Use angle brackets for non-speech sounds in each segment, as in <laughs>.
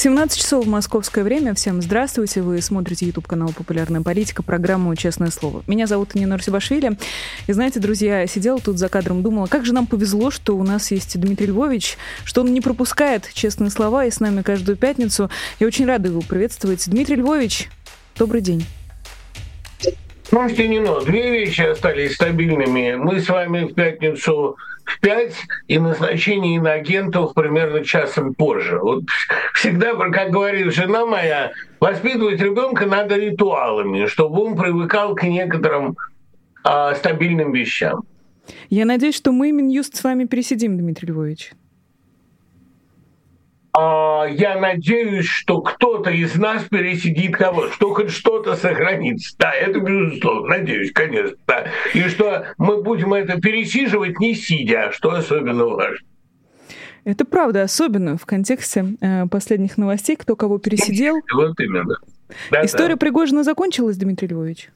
17 часов в московское время. Всем здравствуйте. Вы смотрите YouTube канал «Популярная политика», программу «Честное слово». Меня зовут Нина Русибашвили. И знаете, друзья, я сидела тут за кадром, думала, как же нам повезло, что у нас есть Дмитрий Львович, что он не пропускает честные слова и с нами каждую пятницу. Я очень рада его приветствовать. Дмитрий Львович, добрый день. Слушайте, Нино, две вещи остались стабильными. Мы с вами в пятницу в 5 и назначение иноагентов примерно часом позже. Вот всегда, как говорит жена моя, воспитывать ребенка надо ритуалами, чтобы он привыкал к некоторым а, стабильным вещам. Я надеюсь, что мы Минюст с вами пересидим, Дмитрий Львович. А, я надеюсь, что кто-то из нас пересидит кого что хоть что-то сохранится. Да, это безусловно, надеюсь, конечно. Да. И что мы будем это пересиживать не сидя, что особенно важно. Это правда, особенно в контексте э, последних новостей, кто кого пересидел. Вот именно. Да, История да. Пригожина закончилась, Дмитрий Львович?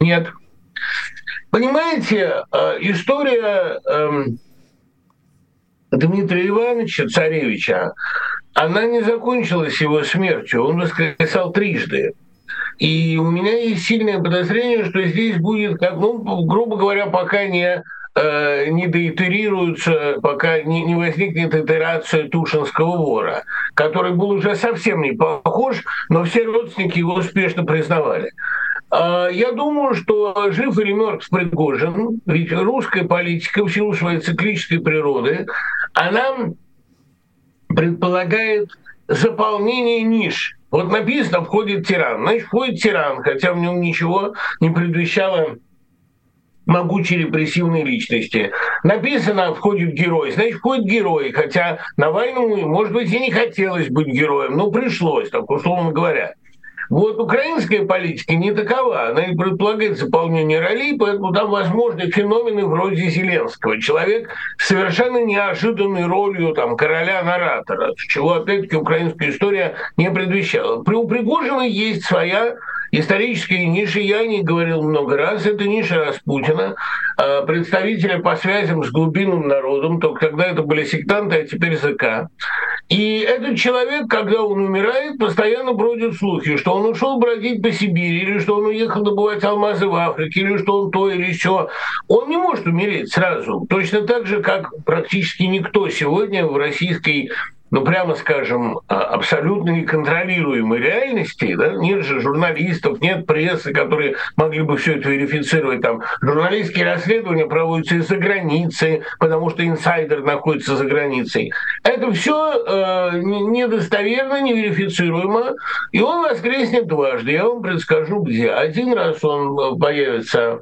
Нет. Понимаете, э, история... Э, Дмитрия Ивановича, царевича, она не закончилась его смертью. Он воскресал трижды. И у меня есть сильное подозрение, что здесь будет, как, ну, грубо говоря, пока не э, не доитерируются, пока не, не возникнет итерация Тушинского вора, который был уже совсем не похож, но все родственники его успешно признавали. А, я думаю, что жив или мертв Пригожин, ведь русская политика в силу своей циклической природы, она предполагает заполнение ниш. Вот написано «входит тиран». Значит, входит тиран, хотя в нем ничего не предвещало могучей репрессивной личности. Написано «входит герой», значит, входит герой, хотя Навальному, может быть, и не хотелось быть героем, но пришлось, так условно говоря. Вот украинская политика не такова. Она не предполагает заполнение ролей, поэтому там возможны феномены вроде Зеленского. Человек с совершенно неожиданной ролью там, короля-наратора, чего, опять-таки, украинская история не предвещала. При у Пригожина есть своя исторические ниши, я не говорил много раз, это ниша Распутина, а, представителя по связям с глубинным народом, только тогда это были сектанты, а теперь ЗК. И этот человек, когда он умирает, постоянно бродят слухи, что он ушел бродить по Сибири, или что он уехал добывать алмазы в Африке, или что он то или еще. Он не может умереть сразу. Точно так же, как практически никто сегодня в российской ну, прямо скажем, а, абсолютно неконтролируемой реальности, да, нет же журналистов, нет прессы, которые могли бы все это верифицировать. Там журналистские расследования проводятся из-за границы, потому что инсайдер находится за границей. Это все э, недостоверно, неверифицируемо, и он воскреснет дважды. Я вам предскажу, где. Один раз он э, появится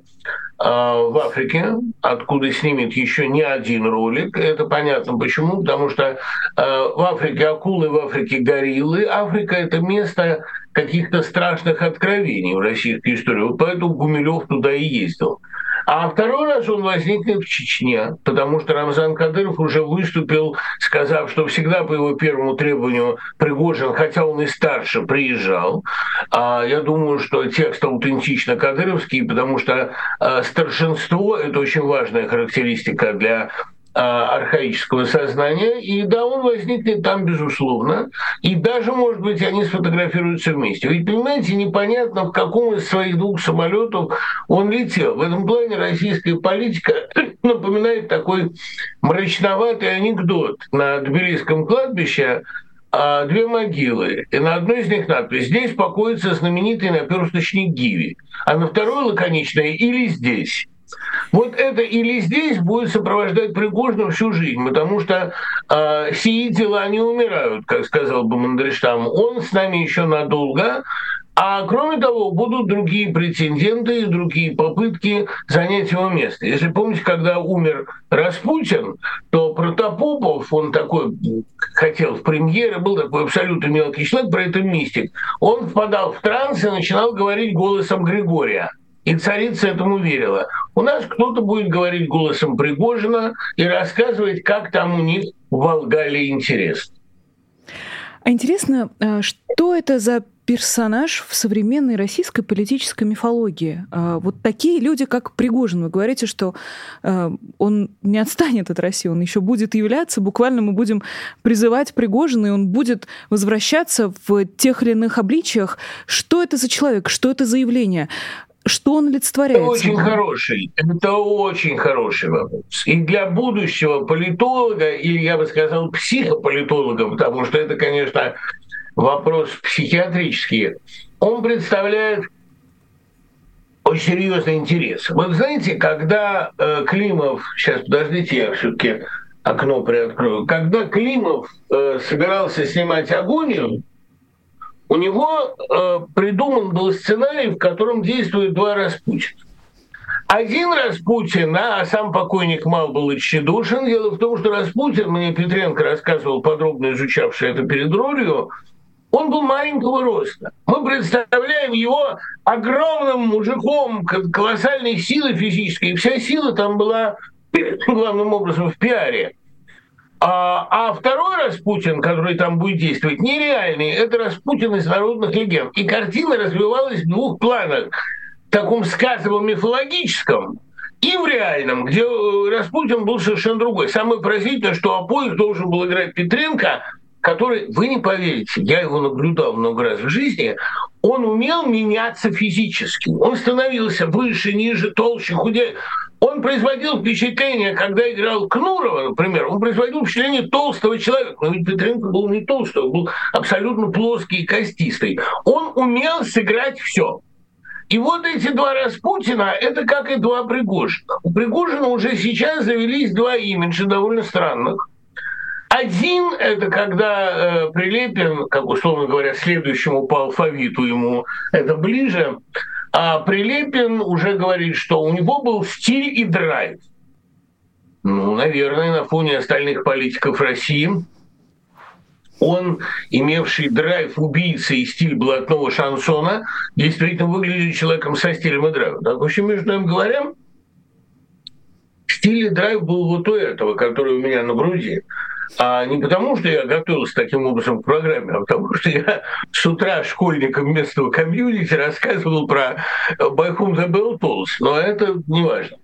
в Африке, откуда снимет еще не один ролик. Это понятно почему, потому что а, в Африке акулы, в Африке гориллы. Африка — это место каких-то страшных откровений в российской истории. Вот поэтому Гумилев туда и ездил. А второй раз он возникнет в Чечне, потому что Рамзан Кадыров уже выступил, сказав, что всегда по его первому требованию Пригожин, хотя он и старше, приезжал. А я думаю, что текст аутентично кадыровский, потому что а, старшинство – это очень важная характеристика для архаического сознания, и да, он возникнет там, безусловно, и даже, может быть, они сфотографируются вместе. Ведь, понимаете, непонятно, в каком из своих двух самолетов он летел. В этом плане российская политика <laughs> напоминает такой мрачноватый анекдот на Тбилисском кладбище, а, две могилы, и на одной из них надпись «Здесь покоится знаменитый наперсточник Гиви», а на второй лаконичная «Или здесь». Вот это или здесь будет сопровождать Пригожина всю жизнь, потому что э, сии дела не умирают, как сказал бы Мандельштам. Он с нами еще надолго, а кроме того, будут другие претенденты и другие попытки занять его место. Если помните, когда умер Распутин, то Протопопов, он такой хотел в премьере, был такой абсолютно мелкий человек, про это мистик. Он впадал в транс и начинал говорить голосом Григория. И царица этому верила. У нас кто-то будет говорить голосом Пригожина и рассказывать, как там у них в Волгале интерес. А интересно, э, что это за персонаж в современной российской политической мифологии. А, вот такие люди, как Пригожин, вы говорите, что а, он не отстанет от России, он еще будет являться, буквально мы будем призывать Пригожина, и он будет возвращаться в тех или иных обличиях. Что это за человек, что это за явление? Что он олицетворяет? Это очень хороший, это очень хороший вопрос. И для будущего политолога, или я бы сказал психополитолога, потому что это, конечно, вопрос психиатрический, он представляет очень серьезный интерес. Вот знаете, когда э, Климов, сейчас подождите, я все-таки окно приоткрою, когда Климов э, собирался снимать агонию, у него э, придуман был сценарий, в котором действуют два Распутина. Один Распутин, а сам покойник Мал был тщедушен. Дело в том, что Распутин, мне Петренко рассказывал, подробно изучавший это перед ролью, он был маленького роста. Мы представляем его огромным мужиком, колоссальной силой физической. И вся сила там была <coughs> главным образом в пиаре. А, а второй Распутин, который там будет действовать, нереальный. Это Распутин из народных легенд. И картина развивалась в двух планах. В таком сказовом мифологическом и в реальном, где э, Распутин был совершенно другой. Самое поразительное, что обоих должен был играть Петренко, который, вы не поверите, я его наблюдал много раз в жизни, он умел меняться физически. Он становился выше, ниже, толще, худее. Он производил впечатление, когда играл Кнурова, например, он производил впечатление толстого человека. Но ведь Петренко был не толстый, он был абсолютно плоский и костистый. Он умел сыграть все. И вот эти два Распутина – это как и два Пригожина. У Пригожина уже сейчас завелись два имиджа довольно странных. Один – это когда э, Прилепин, как условно говоря, следующему по алфавиту ему это ближе, а Прилепин уже говорит, что у него был стиль и драйв. Ну, наверное, на фоне остальных политиков России он, имевший драйв убийцы и стиль блатного шансона, действительно выглядит человеком со стилем и драйвом. Так, в общем, между нами говоря, стиль и драйв был вот у этого, который у меня на груди. А не потому, что я готовился таким образом к программе, а потому что я с утра школьникам местного комьюнити рассказывал про Байхум the Bell но это не важно.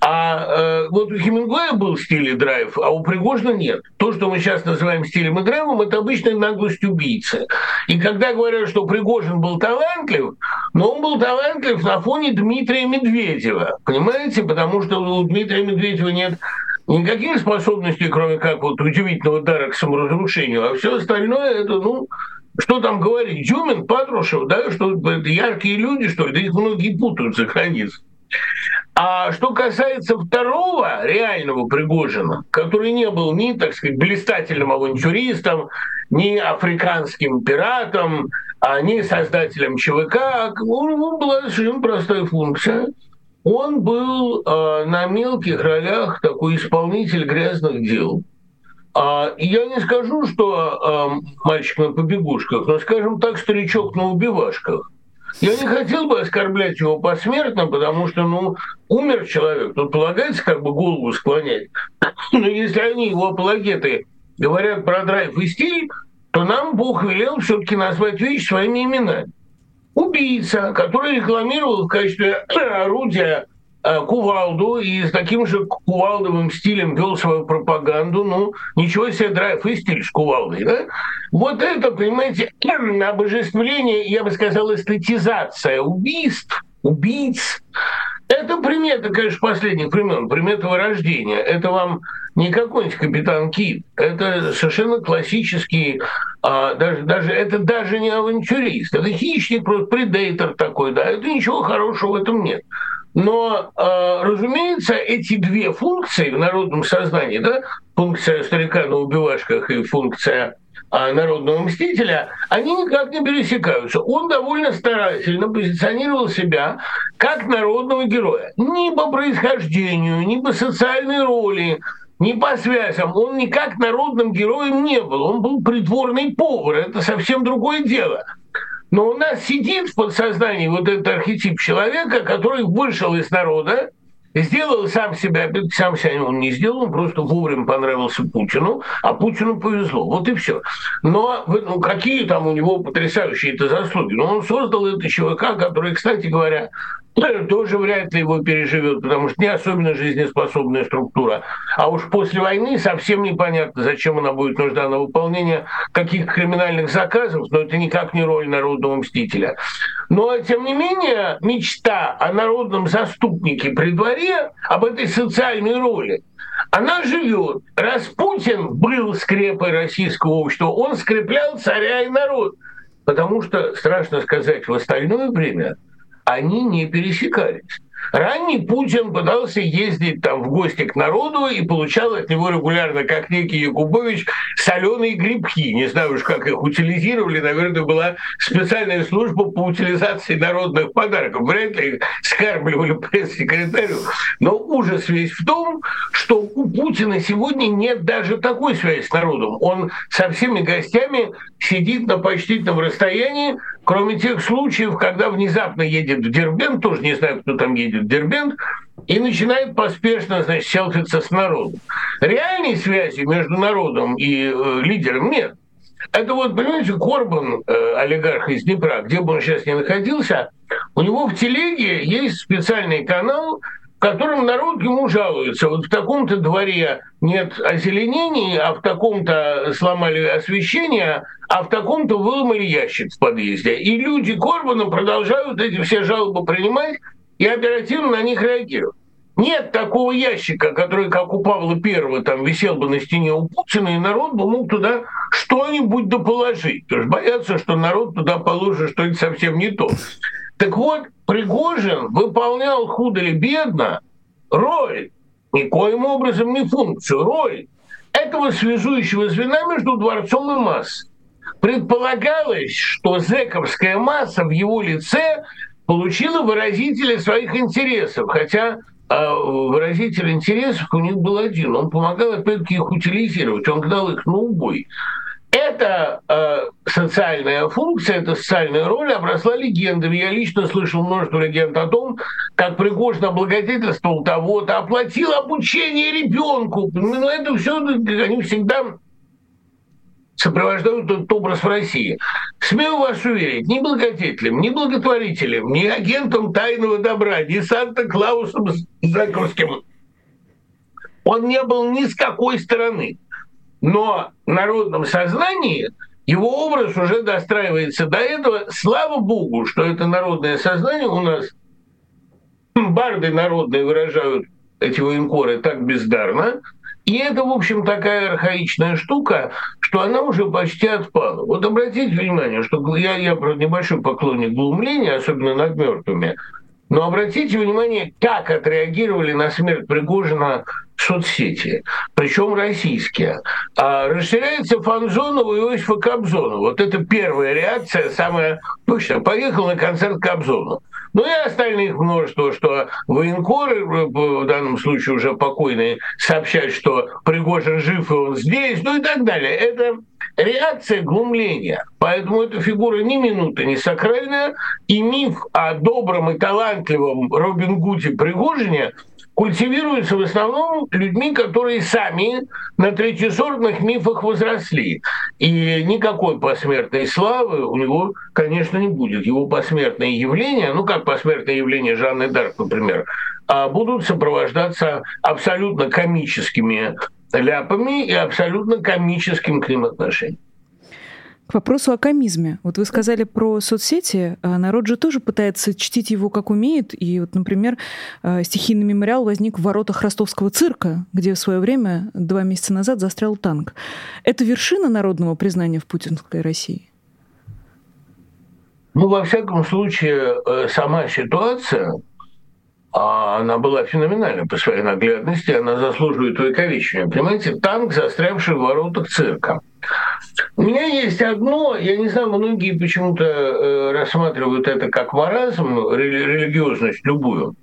А э, вот у Хемингуэя был стиль и драйв, а у Пригожина нет. То, что мы сейчас называем стилем и драйвом, это обычная наглость убийцы. И когда говорят, что Пригожин был талантлив, но он был талантлив на фоне Дмитрия Медведева. Понимаете? Потому что у Дмитрия Медведева нет никаких способностей, кроме как вот удивительного дара к саморазрушению, а все остальное это, ну, что там говорить, Дюмин, Патрушев, да, что это яркие люди, что ли, да их многие путают за границей. А что касается второго реального Пригожина, который не был ни, так сказать, блистательным авантюристом, ни африканским пиратом, а ни создателем ЧВК, у него была совершенно простая функция – он был э, на мелких ролях такой исполнитель грязных дел. А, я не скажу, что э, мальчик на побегушках, но, скажем так, старичок на убивашках. Я не хотел бы оскорблять его посмертно, потому что, ну, умер человек, тут полагается как бы голову склонять. Но если они, его апологеты, говорят про драйв и стиль, то нам Бог велел все-таки назвать вещи своими именами убийца, который рекламировал в качестве <clears throat> орудия э, кувалду и с таким же кувалдовым стилем вел свою пропаганду, ну, ничего себе драйв и стиль с кувалдой, да? Вот это, понимаете, <clears throat> обожествление, я бы сказал, эстетизация убийств, убийц, это примета, конечно, последних времен, примета вырождения. Это вам не какой-нибудь капитан Кит. Это совершенно классический, а, даже, даже, это даже не авантюрист. Это хищник, просто предейтор такой, да. Это ничего хорошего в этом нет. Но, э, разумеется, эти две функции в народном сознании, да, функция старика на убивашках и функция народного мстителя, они никак не пересекаются. Он довольно старательно позиционировал себя как народного героя. Ни по происхождению, ни по социальной роли, ни по связям. Он никак народным героем не был. Он был придворный повар. Это совсем другое дело. Но у нас сидит в подсознании вот этот архетип человека, который вышел из народа, сделал сам себя, сам себя он не сделал, он просто вовремя понравился Путину, а Путину повезло. Вот и все. Но ну, какие там у него потрясающие это заслуги? Но он создал это ЧВК, который, кстати говоря, тоже вряд ли его переживет, потому что не особенно жизнеспособная структура. А уж после войны совсем непонятно, зачем она будет нужна на выполнение каких криминальных заказов, но это никак не роль народного мстителя. Но, тем не менее, мечта о народном заступнике при дворе, об этой социальной роли, она живет. Раз Путин был скрепой российского общества, он скреплял царя и народ. Потому что, страшно сказать, в остальное время они не пересекались. Ранний Путин пытался ездить там в гости к народу и получал от него регулярно, как некий Якубович, соленые грибки. Не знаю уж, как их утилизировали. Наверное, была специальная служба по утилизации народных подарков. Вряд ли их скармливали пресс-секретарю. Но ужас весь в том, что у Путина сегодня нет даже такой связи с народом. Он со всеми гостями сидит на почтительном расстоянии, кроме тех случаев, когда внезапно едет в Дербент, тоже не знаю, кто там едет в Дербент, и начинает поспешно, значит, селфиться с народом. Реальной связи между народом и э, лидером нет. Это вот, понимаете, Корбан, э, олигарх из Днепра, где бы он сейчас ни находился, у него в телеге есть специальный канал, котором народ ему жалуется. Вот в таком-то дворе нет озеленений, а в таком-то сломали освещение, а в таком-то выломали ящик в подъезде. И люди Корбана продолжают эти все жалобы принимать и оперативно на них реагируют. Нет такого ящика, который, как у Павла Первого, там висел бы на стене у Путина, и народ бы мог туда что-нибудь доположить. Потому что боятся, что народ туда положит что-нибудь совсем не то. Так вот, Пригожин выполнял худо или бедно роль, никоим образом не функцию, роль этого связующего звена между дворцом и массой. Предполагалось, что зэковская масса в его лице получила выразителя своих интересов, хотя а выразитель интересов у них был один. Он помогал, опять-таки, их утилизировать. Он гнал их на убой. Эта э, социальная функция, эта социальная роль обросла легендами. Я лично слышал множество легенд о том, как Пригожин облагодетельствовал того-то, оплатил обучение ребенку. Ну, это все они всегда сопровождают этот образ в России. Смею вас уверить, ни благодетелем, ни благотворителем, ни агентом тайного добра, ни Санта-Клаусом Заковским он не был ни с какой стороны но в народном сознании его образ уже достраивается до этого. Слава богу, что это народное сознание у нас барды народные выражают эти военкоры так бездарно, и это, в общем, такая архаичная штука, что она уже почти отпала. Вот обратите внимание, что я, я правда, небольшой поклонник глумления, особенно над мертвыми, но обратите внимание, как отреагировали на смерть Пригожина соцсети, причем российские. А расширяется фан-зона у Иосифа Кобзона. Вот это первая реакция, самая точная. Поехал на концерт Кобзона. Ну и остальных множество, что военкоры, в данном случае уже покойные, сообщают, что Пригожин жив и он здесь, ну и так далее. Это реакция глумления. Поэтому эта фигура ни минуты не сакральная, и миф о добром и талантливом Робин Гуде Пригожине культивируется в основном людьми, которые сами на третьесортных мифах возросли. И никакой посмертной славы у него, конечно, не будет. Его посмертные явления, ну как посмертные явления Жанны Дарк, например, а будут сопровождаться абсолютно комическими ляпами и абсолютно комическим к ним отношением. К вопросу о комизме. Вот вы сказали про соцсети. А народ же тоже пытается чтить его как умеет. И вот, например, а, стихийный мемориал возник в воротах ростовского цирка, где в свое время, два месяца назад, застрял танк. Это вершина народного признания в путинской России? Ну, во всяком случае, э, сама ситуация, а она была феноменальна по своей наглядности, она заслуживает увековечения. Понимаете, танк, застрявший в воротах цирка. У меня есть одно, я не знаю, многие почему-то э, рассматривают это как маразм, религиозность любую.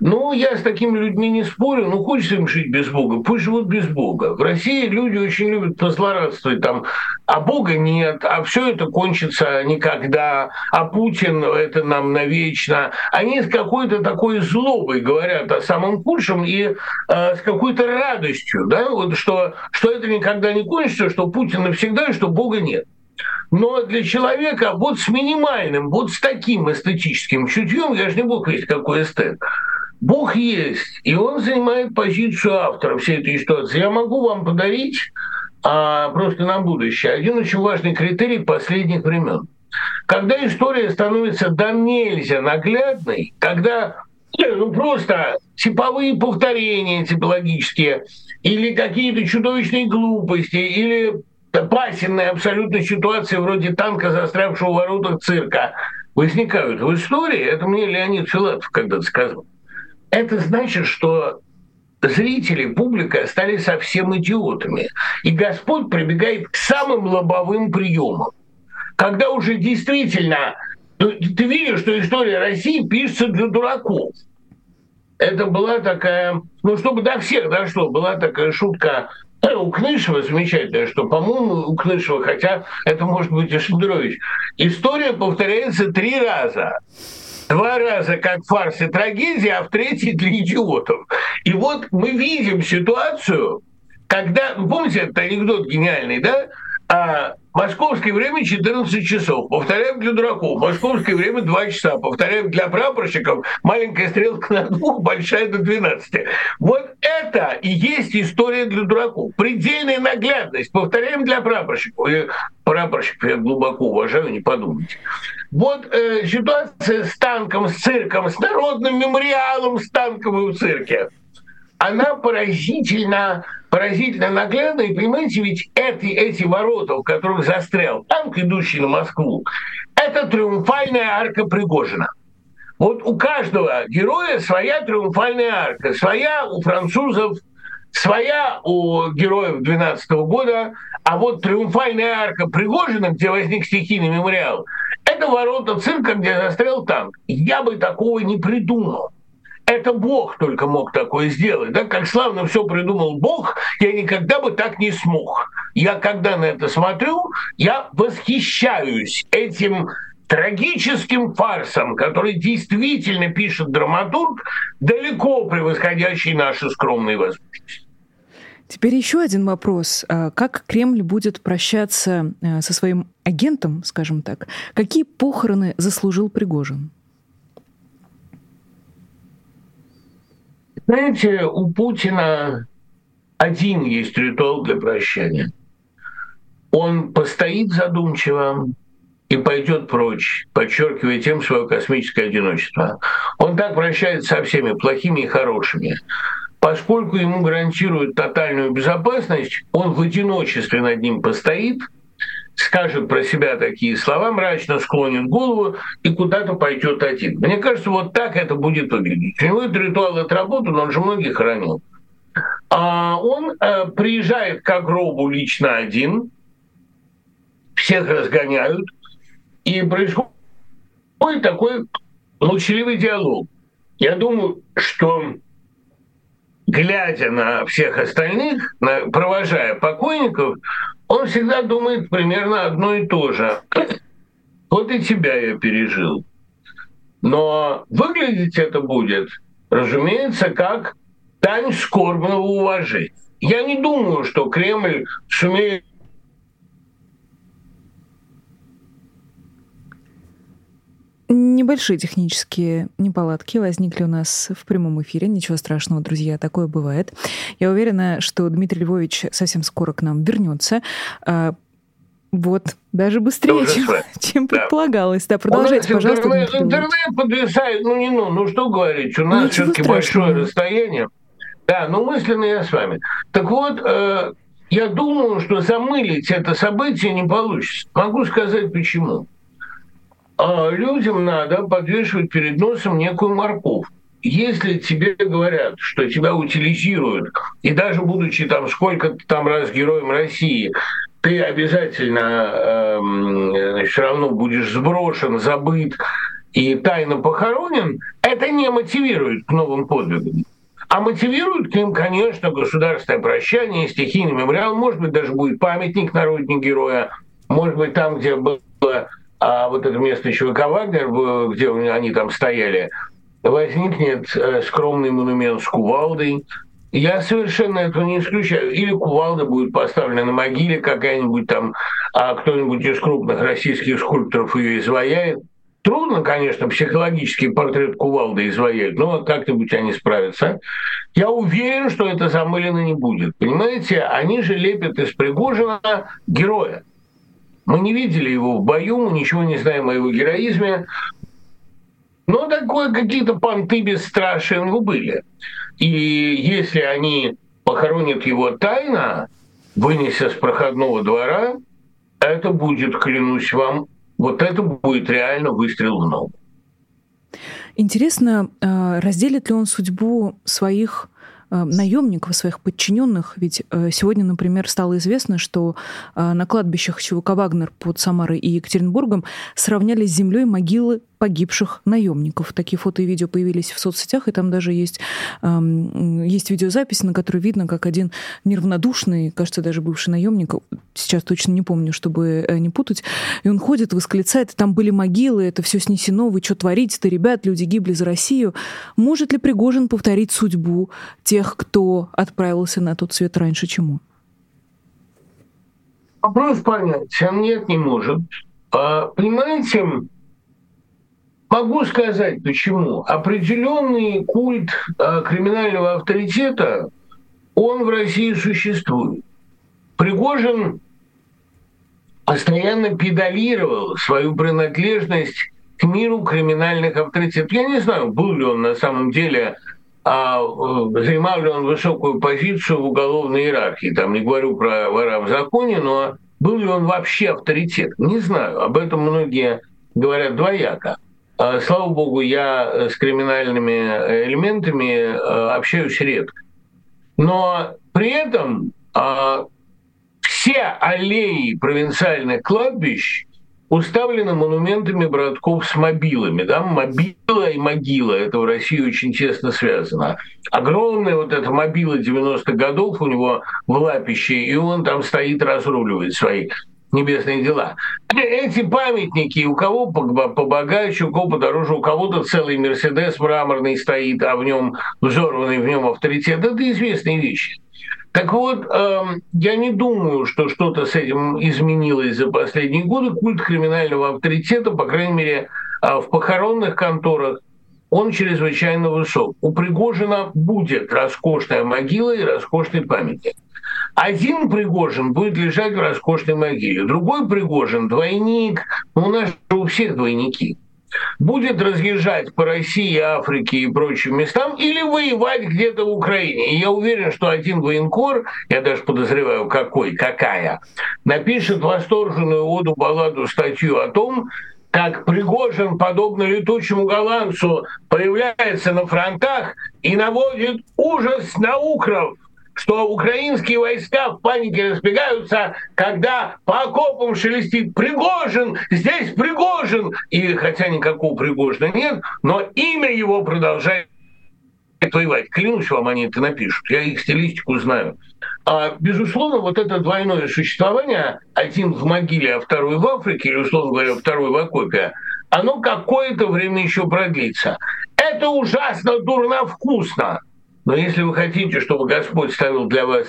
Ну, я с такими людьми не спорю, ну, хочется им жить без Бога, пусть живут без Бога. В России люди очень любят позлорадствовать, там, а Бога нет, а все это кончится никогда, а Путин это нам навечно. Они с какой-то такой злобой говорят о самом худшем и э, с какой-то радостью, да, вот что, что это никогда не кончится, что Путин навсегда и что Бога нет. Но для человека вот с минимальным, вот с таким эстетическим чутьем, я же не бог весь какой эстет, Бог есть, и он занимает позицию автора всей этой ситуации. Я могу вам подарить а, просто на будущее один очень важный критерий последних времен. Когда история становится до нельзя наглядной, когда ну, просто типовые повторения типологические, или какие-то чудовищные глупости, или пасенные абсолютно ситуации вроде танка, застрявшего в воротах цирка, возникают в истории, это мне Леонид Филатов когда-то сказал, это значит, что зрители, публика стали совсем идиотами. И Господь прибегает к самым лобовым приемам. Когда уже действительно ну, ты видишь, что история России пишется для дураков. Это была такая, ну, чтобы до всех дошло, была такая шутка у Кнышева замечательная, что, по-моему, у Кнышева, хотя это может быть и Шендерович, история повторяется три раза. Два раза как фарс и трагедия, а в третий для идиотов. И вот мы видим ситуацию, когда, помните этот анекдот гениальный, да? А Московское время 14 часов. Повторяем для дураков. Московское время 2 часа. Повторяем для прапорщиков. Маленькая стрелка на двух, большая до 12. Вот это и есть история для дураков. Предельная наглядность. Повторяем для прапорщиков. И прапорщиков я глубоко уважаю, не подумайте. Вот э, ситуация с танком, с цирком, с народным мемориалом с танковым в цирке она поразительно, поразительно наглядна. И понимаете, ведь эти, эти ворота, в которых застрял танк, идущий на Москву, это триумфальная арка Пригожина. Вот у каждого героя своя триумфальная арка, своя у французов, своя у героев 12 года, а вот триумфальная арка Пригожина, где возник стихийный мемориал, это ворота цирка, где застрял танк. Я бы такого не придумал. Это Бог только мог такое сделать. Да? Как славно все придумал Бог, я никогда бы так не смог. Я когда на это смотрю, я восхищаюсь этим трагическим фарсом, который действительно пишет драматург, далеко превосходящий наши скромные возможности. Теперь еще один вопрос. А как Кремль будет прощаться э, со своим агентом, скажем так? Какие похороны заслужил Пригожин? Знаете, у Путина один есть ритуал для прощания. Он постоит задумчиво и пойдет прочь, подчеркивая тем свое космическое одиночество. Он так прощается со всеми, плохими и хорошими. Поскольку ему гарантируют тотальную безопасность, он в одиночестве над ним постоит – скажет про себя такие слова, мрачно склонит голову и куда-то пойдет один. Мне кажется, вот так это будет выглядеть. У него этот ритуал отработан, он же многих хранил. А он э, приезжает к гробу лично один, всех разгоняют, и происходит такой молчаливый диалог. Я думаю, что глядя на всех остальных, на, провожая покойников, он всегда думает примерно одно и то же. <clears throat> Вот и тебя я пережил. Но выглядеть это будет, разумеется, как дань скорбного уважения. Я не думаю, что Кремль сумеет Небольшие технические неполадки возникли у нас в прямом эфире. Ничего страшного, друзья, такое бывает. Я уверена, что Дмитрий Львович совсем скоро к нам вернется. А, вот, даже быстрее, чем, <laughs> чем да. предполагалось. Да, продолжайте, у нас пожалуйста. Интернет, интернет подвисает, ну не ну, ну что говорить, у нас все-таки большое расстояние. Да, ну мысленно я с вами. Так вот, э, я думаю, что замылить это событие не получится. Могу сказать почему. А людям надо подвешивать перед носом некую морковь. Если тебе говорят, что тебя утилизируют, и даже будучи там сколько-то там раз героем России, ты обязательно э, все равно будешь сброшен, забыт и тайно похоронен, это не мотивирует к новым подвигам. А мотивирует к ним, конечно, государственное прощание, стихийный мемориал, может быть, даже будет памятник на родине героя, может быть, там, где было а, вот это место ЧВК «Вагнер», где они там стояли, возникнет э, скромный монумент с кувалдой. Я совершенно этого не исключаю. Или кувалда будет поставлена на могиле какая-нибудь там, а кто-нибудь из крупных российских скульпторов ее изваяет. Трудно, конечно, психологический портрет кувалды изваять, но как-нибудь они справятся. Я уверен, что это замылено не будет. Понимаете, они же лепят из Пригожина героя. Мы не видели его в бою, мы ничего не знаем о его героизме. Но такое какие-то понты него были. И если они похоронят его тайно, вынеся с проходного двора, это будет, клянусь вам, вот это будет реально выстрел в ногу. Интересно, э, разделит ли он судьбу своих наемников, своих подчиненных. Ведь э, сегодня, например, стало известно, что на кладбищах ЧВК «Вагнер» под Самарой и Екатеринбургом сравняли с землей могилы погибших наемников. Такие фото и видео появились в соцсетях, и там даже есть, эм, есть видеозапись, на которой видно, как один неравнодушный, кажется, даже бывший наемник, сейчас точно не помню, чтобы э, не путать, и он ходит, восклицает, там были могилы, это все снесено, вы что творите-то, ребят, люди гибли за Россию. Может ли Пригожин повторить судьбу тех, кто отправился на тот свет раньше, чему? Вопрос понятен, нет, не может. А, понимаете, Могу сказать почему. Определенный культ э, криминального авторитета, он в России существует. Пригожин постоянно педалировал свою принадлежность к миру криминальных авторитетов. Я не знаю, был ли он на самом деле, а, э, занимал ли он высокую позицию в уголовной иерархии. Там не говорю про вора в законе, но был ли он вообще авторитет? Не знаю. Об этом многие говорят двояко. А, слава богу, я э, с криминальными э, элементами э, общаюсь редко. Но при этом а, все аллеи провинциальных кладбищ уставлены монументами братков с мобилами. Да? Мобила и могила – это в России очень тесно связано. Огромная вот эта мобила 90-х годов у него в лапище, и он там стоит, разруливает свои небесные дела. Эти памятники, у кого побогаче, у кого подороже, у кого-то целый Мерседес мраморный стоит, а в нем взорванный в нем авторитет, это известные вещи. Так вот, э, я не думаю, что что-то с этим изменилось за последние годы. Культ криминального авторитета, по крайней мере, э, в похоронных конторах, он чрезвычайно высок. У Пригожина будет роскошная могила и роскошный памятник. Один Пригожин будет лежать в роскошной могиле, другой Пригожин, двойник, ну, у нас же у всех двойники, будет разъезжать по России, Африке и прочим местам или воевать где-то в Украине. И я уверен, что один военкор, я даже подозреваю, какой, какая, напишет восторженную оду, балладу, статью о том, как Пригожин, подобно летучему голландцу, появляется на фронтах и наводит ужас на укров что украинские войска в панике разбегаются, когда по окопам шелестит Пригожин, здесь Пригожин, и хотя никакого Пригожина нет, но имя его продолжает воевать. Клянусь вам, они это напишут. Я их стилистику знаю. А, безусловно, вот это двойное существование, один в могиле, а второй в Африке, или, условно говоря, второй в окопе, оно какое-то время еще продлится. Это ужасно дурно вкусно. Но если вы хотите, чтобы Господь ставил для вас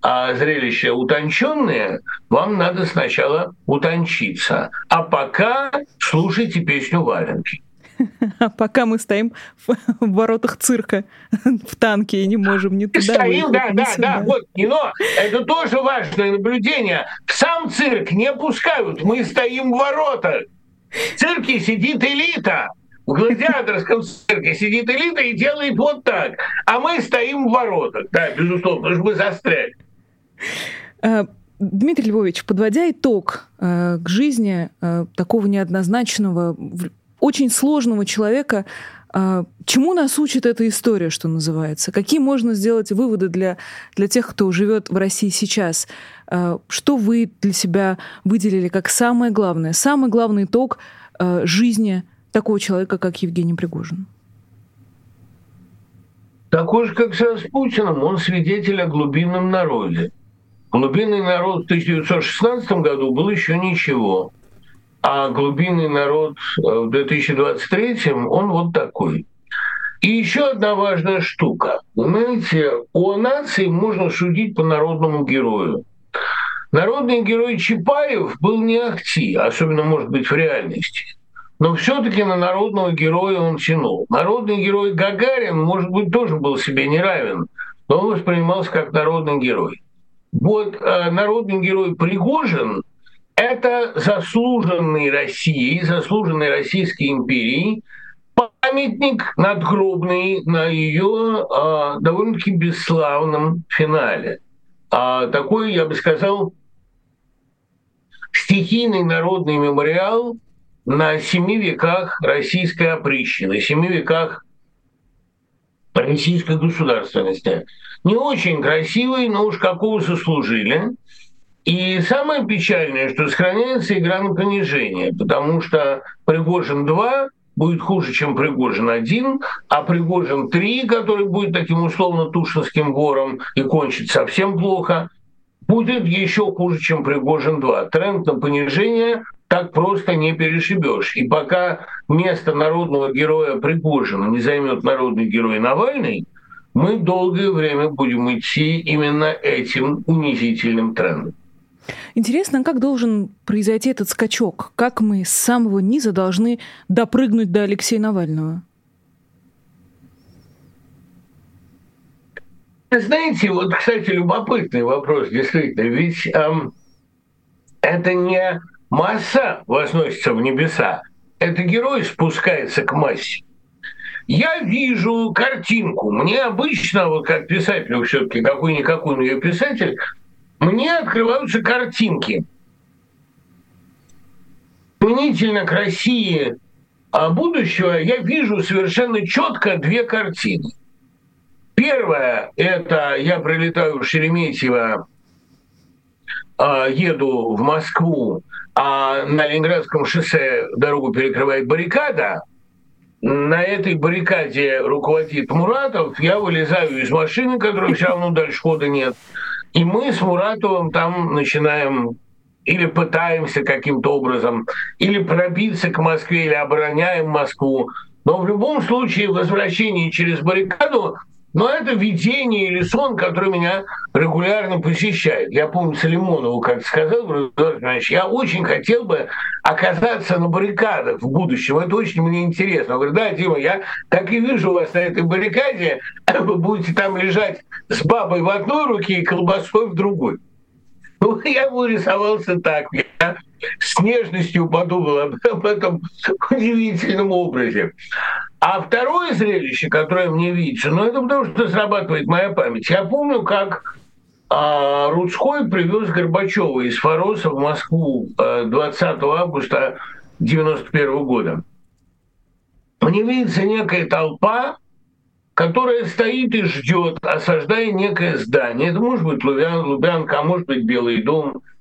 а зрелище утонченное, вам надо сначала утончиться. А пока слушайте песню Валенки. <laughs> А пока мы стоим в, в воротах цирка в танке и не можем ни туда Стоим, да, да, да, вот кино. Это тоже важное наблюдение. В сам цирк не пускают, мы стоим в воротах. В цирке сидит элита. В гладиаторском цирке сидит элита и делает вот так. А мы стоим в воротах. Да, безусловно, потому что мы застряли. Э, Дмитрий Львович, подводя итог э, к жизни э, такого неоднозначного, очень сложного человека, чему нас учит эта история, что называется? Какие можно сделать выводы для, для тех, кто живет в России сейчас? Что вы для себя выделили как самое главное? Самый главный итог жизни такого человека, как Евгений Пригожин? такой же, как с Распутиным, он свидетель о глубинном народе. Глубинный народ в 1916 году был еще ничего, а глубинный народ э, в 2023 он вот такой. И еще одна важная штука. Знаете, о нации можно судить по народному герою. Народный герой Чапаев был не ахти, особенно, может быть, в реальности. Но все-таки на народного героя он тянул. Народный герой Гагарин, может быть, тоже был себе не равен, но он воспринимался как народный герой. Вот э, народный герой Пригожин – это заслуженный Россией, заслуженной Российской империей, памятник надгробный на ее э, довольно-таки бесславном финале. А такой, я бы сказал, стихийный народный мемориал на семи веках российской опричнины, на семи веках российской государственности. Не очень красивый, но уж какого заслужили. И самое печальное, что сохраняется игра на понижение, потому что Пригожин 2 будет хуже, чем Пригожин 1, а Пригожин 3, который будет таким условно Тушинским гором и кончит совсем плохо, будет еще хуже, чем Пригожин 2. Тренд на понижение так просто не перешибешь. И пока место народного героя Пригожина не займет народный герой Навальный, мы долгое время будем идти именно этим унизительным трендом. Интересно, как должен произойти этот скачок? Как мы с самого низа должны допрыгнуть до Алексея Навального? Знаете, вот, кстати, любопытный вопрос, действительно. Ведь эм, это не масса возносится в небеса, это герой спускается к массе. Я вижу картинку. Мне обычно, вот как писателю все-таки, какой-никакой, но я писатель, мне открываются картинки. Применительно к России а будущего я вижу совершенно четко две картины. Первое – это я прилетаю в Шереметьево, а, еду в Москву, а на Ленинградском шоссе дорогу перекрывает баррикада – на этой баррикаде руководит Муратов, я вылезаю из машины, которой все равно дальше хода нет, и мы с Муратовым там начинаем или пытаемся каким-то образом, или пробиться к Москве, или обороняем Москву. Но в любом случае возвращение через баррикаду но это видение или сон, который меня регулярно посещает. Я помню Салимонову как сказал, я очень хотел бы оказаться на баррикадах в будущем. Это очень мне интересно. Он говорит, да, Дима, я так и вижу вас на этой баррикаде. <coughs> Вы будете там лежать с бабой в одной руке и колбасой в другой. Ну, <laughs> я вырисовался так. Я с нежностью подумал об этом удивительном образе. А второе зрелище, которое мне видится, ну это потому, что срабатывает моя память. Я помню, как а, Рудской привез Горбачева из Фороса в Москву 20 э, августа 1991 года. Мне видится некая толпа, которая стоит и ждет, осаждая некое здание. Это может быть Лубян, Лубянка, а может быть Белый дом –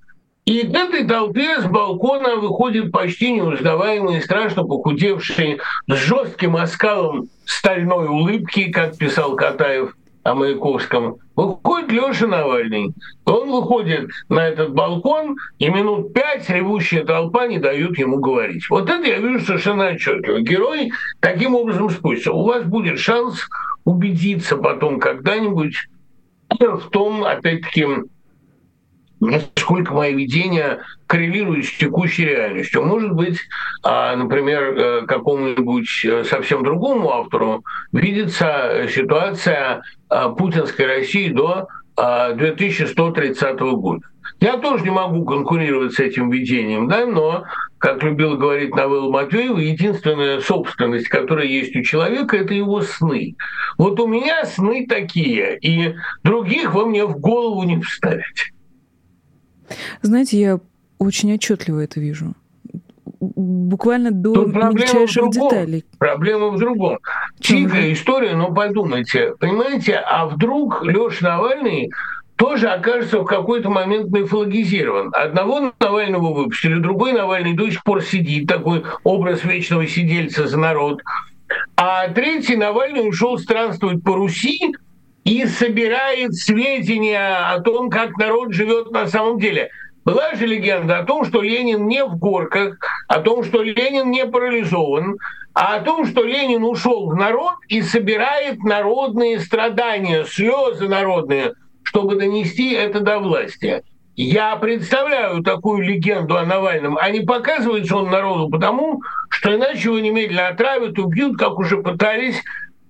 и к этой толпе с балкона выходит почти неузнаваемый, страшно похудевший, с жестким оскалом стальной улыбки, как писал Катаев о Маяковском, выходит Леша Навальный. Он выходит на этот балкон, и минут пять ревущая толпа не дают ему говорить. Вот это я вижу совершенно отчетливо. Герой таким образом спустится. У вас будет шанс убедиться потом когда-нибудь в том, опять-таки, насколько мое видение коррелирует с текущей реальностью. Может быть, а, например, э, какому-нибудь э, совсем другому автору видится ситуация а, путинской России до 2130 а, года. Я тоже не могу конкурировать с этим видением, да, но, как любил говорить Навелла Матвеева, единственная собственность, которая есть у человека, это его сны. Вот у меня сны такие, и других вы мне в голову не вставите. Знаете, я очень отчетливо это вижу. Буквально до Тут мельчайших деталей. Проблема в другом. Тихая история, но подумайте. Понимаете, а вдруг Леша Навальный тоже окажется в какой-то момент мифологизирован. Одного Навального выпустили, другой Навальный до сих пор сидит, такой образ вечного сидельца за народ. А третий Навальный ушел странствовать по Руси и собирает сведения о том, как народ живет на самом деле. Была же легенда о том, что Ленин не в горках, о том, что Ленин не парализован, а о том, что Ленин ушел в народ и собирает народные страдания, слезы народные, чтобы донести это до власти. Я представляю такую легенду о Навальном, а не показывается он народу потому, что иначе его немедленно отравят, убьют, как уже пытались.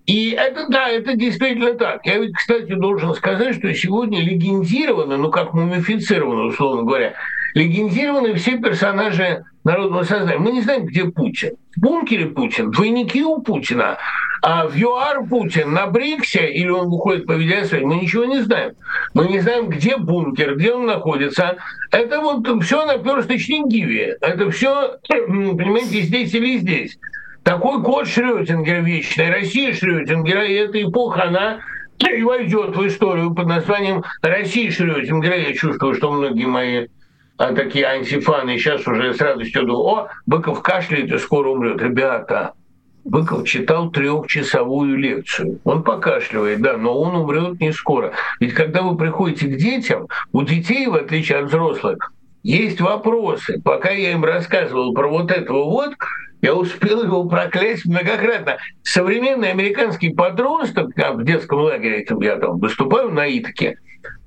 И это, да, это действительно так. Я ведь, кстати, должен сказать, что сегодня легендированы, ну как мумифицированы, условно говоря, легендированы все персонажи народного сознания. Мы не знаем, где Путин. В бункере Путин, двойники у Путина, а в ЮАР Путин на Бриксе, или он выходит по видеосвязи, мы ничего не знаем. Мы не знаем, где бункер, где он находится. Это вот все на персточной гиве. Это все, <clears throat> понимаете, здесь или здесь. Такой код Шрёдингера вечный, Россия Шрёдингера, и эта эпоха, она и войдет в историю под названием Россия Шрёдингера. Я чувствую, что многие мои а, такие антифаны сейчас уже с радостью думают, о, Быков кашляет и скоро умрет. Ребята, Быков читал трехчасовую лекцию. Он покашливает, да, но он умрет не скоро. Ведь когда вы приходите к детям, у детей, в отличие от взрослых, есть вопросы. Пока я им рассказывал про вот этого вот, я успел его проклясть многократно. Современный американский подросток, в детском лагере этим я там выступаю на Итаке,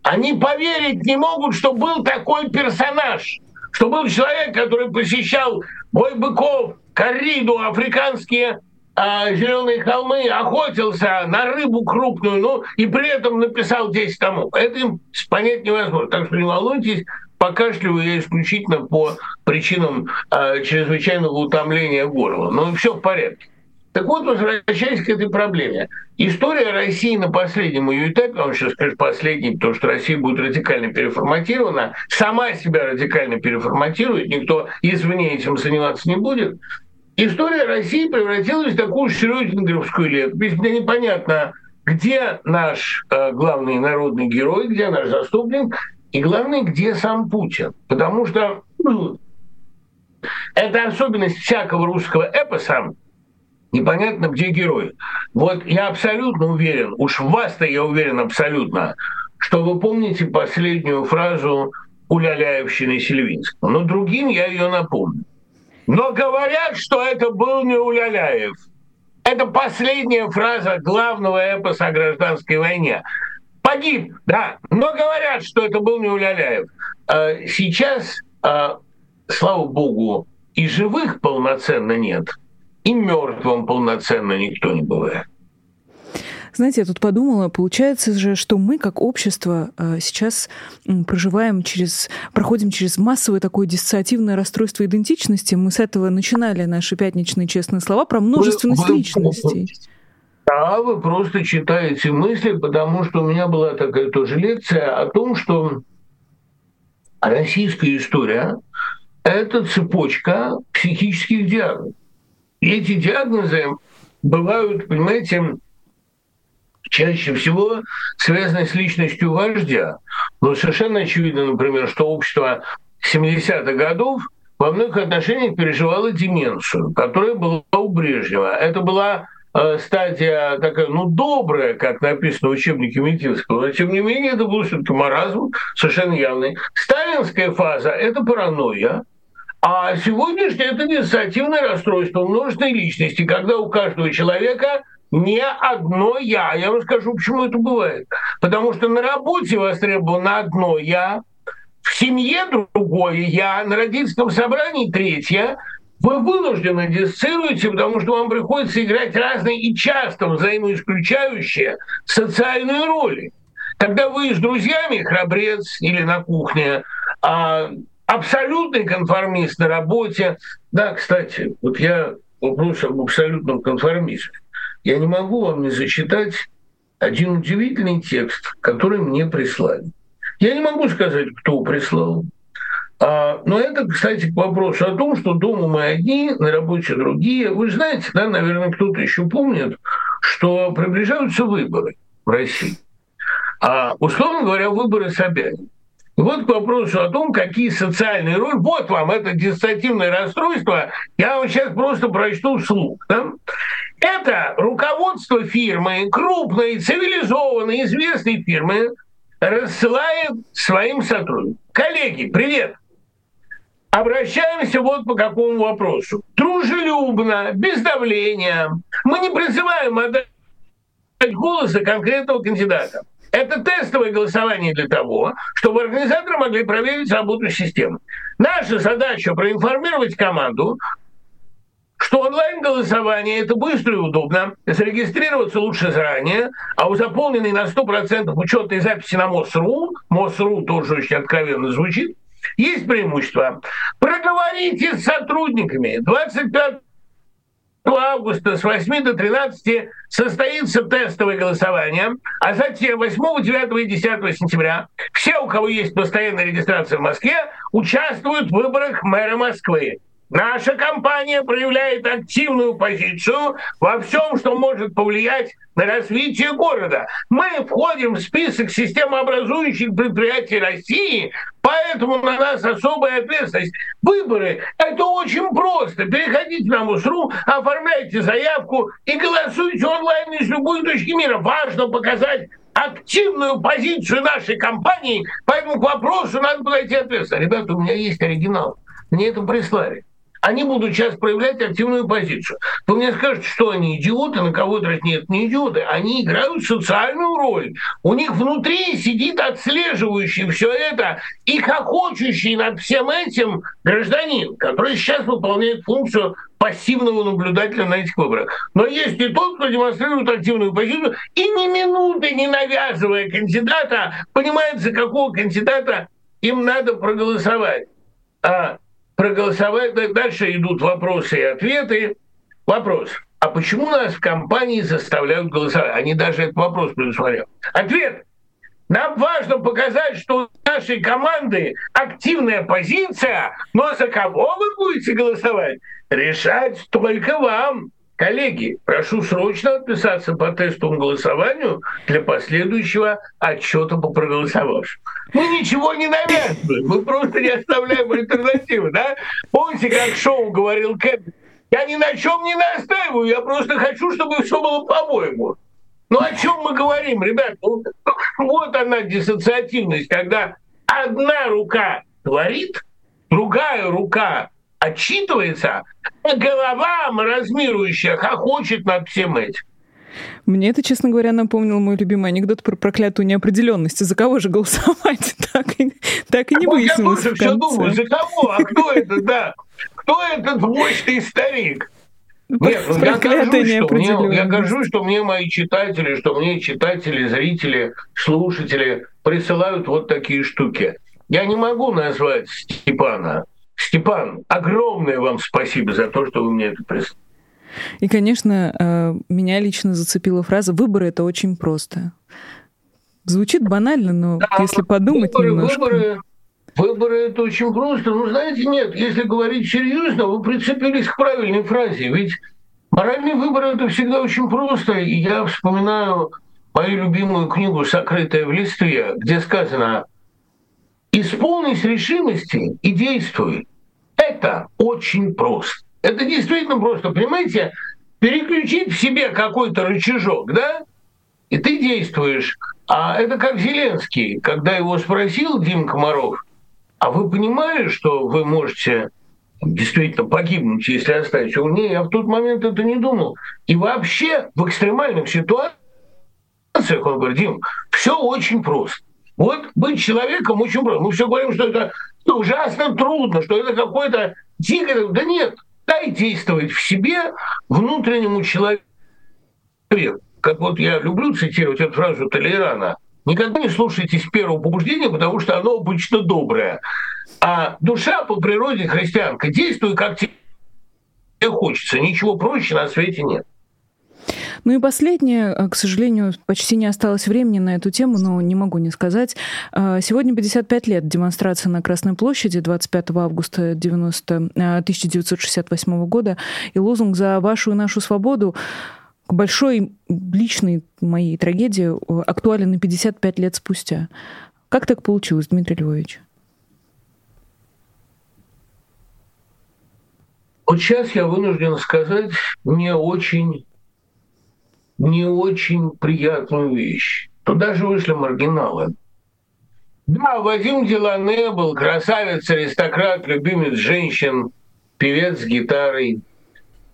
они поверить не могут, что был такой персонаж, что был человек, который посещал бой быков, корриду, африканские а, зеленые холмы, охотился на рыбу крупную, ну и при этом написал 10 томов. Это им понять невозможно. Так что не волнуйтесь, покашливаю я исключительно по причинам э, чрезвычайного утомления горла. Но все в порядке. Так вот, возвращаясь к этой проблеме. История России на последнем ее этапе, он сейчас скажет последний, потому что Россия будет радикально переформатирована, сама себя радикально переформатирует, никто извне этим заниматься не будет. История России превратилась в такую шрёдингеровскую летопись, где непонятно, где наш э, главный народный герой, где наш заступник, и главное, где сам Путин. Потому что ну, это особенность всякого русского эпоса, непонятно, где герой. Вот я абсолютно уверен, уж в вас-то я уверен абсолютно, что вы помните последнюю фразу Уляляевщины Сильвинского. Но другим я ее напомню. Но говорят, что это был не Уляляев. Это последняя фраза главного эпоса о гражданской войне. Погиб, да. Но говорят, что это был не Уляляев. А сейчас, а, слава богу, и живых полноценно нет – и мертвым полноценно никто не бывает. Знаете, я тут подумала, получается же, что мы как общество э, сейчас проживаем через, проходим через массовое такое диссоциативное расстройство идентичности. Мы с этого начинали наши пятничные честные слова про множественность вы, личностей. Да, вы просто читаете мысли, потому что у меня была такая тоже лекция о том, что российская история – это цепочка психических диагнозов. И эти диагнозы бывают, понимаете, чаще всего связаны с личностью вождя. Но совершенно очевидно, например, что общество 70-х годов во многих отношениях переживало деменцию, которая была у Брежнева. Это была стадия такая, ну, добрая, как написано в учебнике Метинского, но тем не менее это был все-таки маразм совершенно явный. Сталинская фаза – это паранойя, а сегодняшнее это диссоциативное расстройство множественной личности, когда у каждого человека не одно «я». Я вам скажу, почему это бывает. Потому что на работе востребовано одно «я», в семье другое «я», на родительском собрании третье, вы вынуждены диссоциируете, потому что вам приходится играть разные и часто взаимоисключающие социальные роли. Когда вы с друзьями храбрец или на кухне, а абсолютный конформист на работе. Да, кстати, вот я вопрос об абсолютном конформизме. Я не могу вам не зачитать один удивительный текст, который мне прислали. Я не могу сказать, кто прислал. А, но это, кстати, к вопросу о том, что дома мы одни, на работе другие. Вы знаете, да, наверное, кто-то еще помнит, что приближаются выборы в России. А, условно говоря, выборы Собянина. Вот к вопросу о том, какие социальные роли. Вот вам это диссоциативное расстройство. Я вам сейчас просто прочту вслух. Да? Это руководство фирмы, крупной, цивилизованной, известной фирмы, рассылает своим сотрудникам. Коллеги, привет! Обращаемся вот по какому вопросу. Дружелюбно, без давления. Мы не призываем отдать голоса конкретного кандидата. Это тестовое голосование для того, чтобы организаторы могли проверить работу системы. Наша задача проинформировать команду, что онлайн-голосование – это быстро и удобно, зарегистрироваться лучше заранее, а у заполненной на 100% учетной записи на МОСРУ, МОСРУ тоже очень откровенно звучит, есть преимущество. Проговорите с сотрудниками. 25 августа с 8 до 13 состоится тестовое голосование, а затем 8, 9 и 10 сентября все, у кого есть постоянная регистрация в Москве, участвуют в выборах мэра Москвы. Наша компания проявляет активную позицию во всем, что может повлиять на развитие города. Мы входим в список системообразующих предприятий России, поэтому на нас особая ответственность. Выборы – это очень просто. Переходите на МУСРУ, оформляйте заявку и голосуйте онлайн из любой точки мира. Важно показать активную позицию нашей компании, поэтому к вопросу надо подойти ответственно. Ребята, у меня есть оригинал. Мне это прислали они будут сейчас проявлять активную позицию. Вы мне скажете, что они идиоты, на кого то нет, не идиоты. Они играют социальную роль. У них внутри сидит отслеживающий все это и хохочущий над всем этим гражданин, который сейчас выполняет функцию пассивного наблюдателя на этих выборах. Но есть и тот, кто демонстрирует активную позицию и ни минуты не навязывая кандидата, понимает, за какого кандидата им надо проголосовать. А проголосовать. Дальше идут вопросы и ответы. Вопрос. А почему нас в компании заставляют голосовать? Они даже этот вопрос предусмотрели. Ответ. Нам важно показать, что у нашей команды активная позиция, но за кого вы будете голосовать? Решать только вам. Коллеги, прошу срочно отписаться по тестовому голосованию для последующего отчета по проголосовавшим. Мы ничего не навязываем, мы просто не оставляем альтернативы. Да? Помните, как шоу говорил Кэп? Я ни на чем не настаиваю, я просто хочу, чтобы все было по-моему. Ну о чем мы говорим, ребят? Ну, вот она диссоциативность, когда одна рука творит, другая рука отчитывается, а голова маразмирующая хохочет над всем этим. Мне это, честно говоря, напомнил мой любимый анекдот про проклятую неопределенность. За кого же голосовать? <laughs> Так и, так и не а выяснилось. Я тоже все думаю, за кого? А кто это, да? Кто этот мощный старик? Нет, ну я горжусь, что мне, я горжусь, что мне мои читатели, что мне читатели, зрители, слушатели присылают вот такие штуки. Я не могу назвать Степана, Степан, огромное вам спасибо за то, что вы мне это прислали. И, конечно, э, меня лично зацепила фраза «выборы – это очень просто». Звучит банально, но да, если подумать выборы, немножко... Выборы, выборы – это очень просто. Ну, знаете, нет, если говорить серьезно, вы прицепились к правильной фразе. Ведь моральные выборы – это всегда очень просто. И я вспоминаю мою любимую книгу «Сокрытая в листве», где сказано «Исполнись решимости и действуй». Это очень просто. Это действительно просто, понимаете, переключить в себе какой-то рычажок, да, и ты действуешь. А это как Зеленский, когда его спросил Дим Комаров, а вы понимали, что вы можете действительно погибнуть, если оставить его? Не, я в тот момент это не думал. И вообще в экстремальных ситуациях он говорит, Дим, все очень просто. Вот быть человеком очень просто. Мы все говорим, что это ужасно трудно, что это какой-то дикое... Да нет, дай действовать в себе внутреннему человеку. Как вот я люблю цитировать эту фразу Толерана, никогда не слушайтесь первого побуждения, потому что оно обычно доброе. А душа по природе христианка, действуй как тебе хочется. Ничего проще на свете нет. Ну и последнее, э, к сожалению, почти не осталось времени на эту тему, но не могу не сказать. Э, сегодня 55 лет демонстрации на Красной площади 25 августа 90, 1968 э, года, и лозунг «За вашу и нашу свободу» к большой личной моей трагедии актуален и 55 лет спустя. Как так получилось, Дмитрий Львович? Вот сейчас я вынужден сказать, мне очень не очень приятную вещь. Туда же вышли маргиналы. Да, Вадим Делане был красавец, аристократ, любимец женщин, певец с гитарой.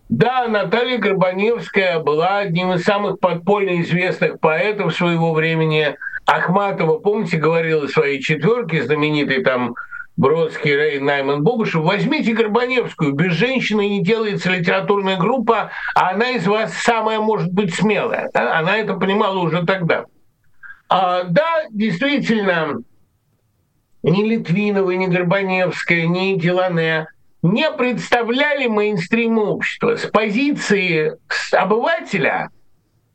Да, Наталья Горбаневская была одним из самых подпольно известных поэтов своего времени. Ахматова, помните, говорила своей четверке знаменитой там Бродский, Рей, Найман, Богушев, возьмите Горбаневскую, без женщины не делается литературная группа, а она из вас самая, может быть, смелая. Да? Она это понимала уже тогда. А, да, действительно, ни Литвинова, ни Горбаневская, ни Делане не представляли мейнстрим общества. С позиции обывателя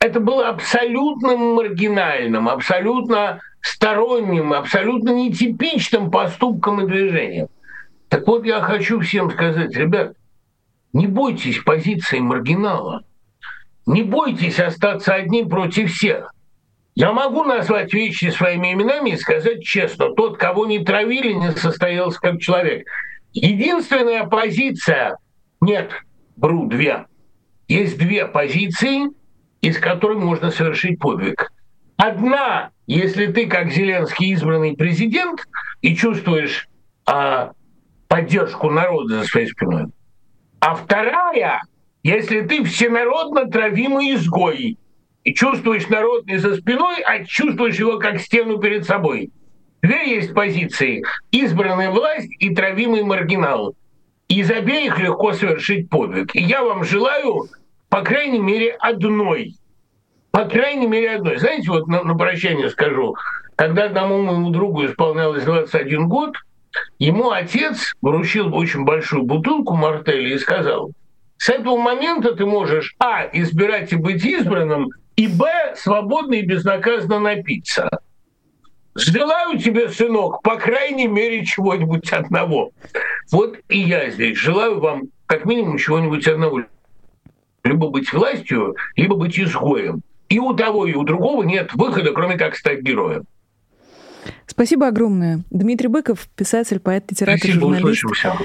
это было абсолютно маргинальным, абсолютно сторонним, абсолютно нетипичным поступком и движением. Так вот, я хочу всем сказать, ребят, не бойтесь позиции маргинала, не бойтесь остаться одним против всех. Я могу назвать вещи своими именами и сказать честно, тот, кого не травили, не состоялся как человек. Единственная позиция, нет, бру, две. Есть две позиции, из которых можно совершить подвиг. Одна, если ты как Зеленский избранный президент и чувствуешь а, поддержку народа за своей спиной. А вторая, если ты всенародно травимый изгой и чувствуешь народ не за спиной, а чувствуешь его как стену перед собой. Две есть позиции. Избранная власть и травимый маргинал. Из обеих легко совершить подвиг. И я вам желаю, по крайней мере, одной. По крайней мере, одной. Знаете, вот на, на прощание скажу. Когда одному моему другу исполнялось 21 год, ему отец вручил очень большую бутылку мартеля и сказал, с этого момента ты можешь, а, избирать и быть избранным, и б, свободно и безнаказанно напиться. Желаю тебе, сынок, по крайней мере, чего-нибудь одного. Вот и я здесь желаю вам как минимум чего-нибудь одного. Либо быть властью, либо быть изгоем. И у того, и у другого нет выхода, кроме как стать героем. Спасибо огромное. Дмитрий Быков, писатель, поэт, литератор, Спасибо, журналист. Услышимся.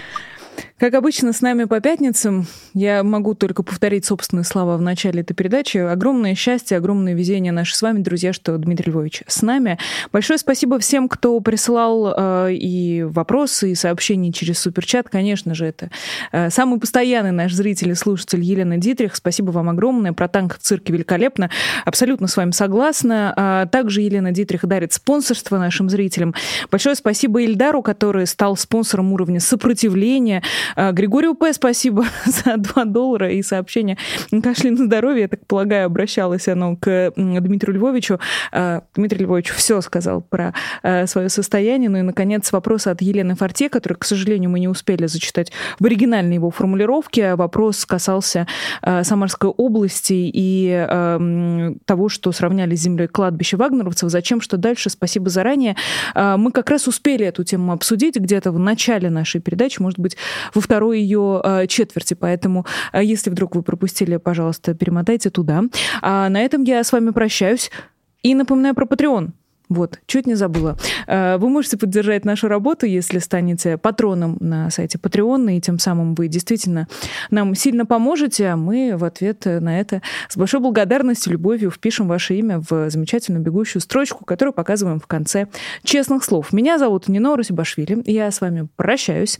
Как обычно, с нами по пятницам. Я могу только повторить собственные слова в начале этой передачи. Огромное счастье, огромное везение наше с вами, друзья, что Дмитрий Львович с нами. Большое спасибо всем, кто присылал э, и вопросы, и сообщения через суперчат. Конечно же, это э, самый постоянный наш зритель и слушатель Елена Дитрих. Спасибо вам огромное. Про танк в цирке великолепно. Абсолютно с вами согласна. А также Елена Дитрих дарит спонсорство нашим зрителям. Большое спасибо Ильдару, который стал спонсором уровня сопротивления Григорию П. спасибо <laughs> за 2 доллара и сообщение «Кашли на здоровье». Я так полагаю, обращалась оно к Дмитрию Львовичу. А, Дмитрий Львович все сказал про а, свое состояние. Ну и, наконец, вопрос от Елены Форте, который, к сожалению, мы не успели зачитать в оригинальной его формулировке. Вопрос касался Самарской области и того, что сравняли с землей кладбище вагнеровцев. Зачем, что дальше? Спасибо заранее. Мы как раз успели эту тему обсудить где-то в начале нашей передачи, может быть, во второй ее а, четверти. Поэтому, а, если вдруг вы пропустили, пожалуйста, перемотайте туда. А на этом я с вами прощаюсь. И напоминаю про Patreon. Вот, чуть не забыла. А, вы можете поддержать нашу работу, если станете патроном на сайте Patreon, и тем самым вы действительно нам сильно поможете, а мы в ответ на это с большой благодарностью, любовью впишем ваше имя в замечательную бегущую строчку, которую показываем в конце честных слов. Меня зовут Нино Русибашвили, я с вами прощаюсь.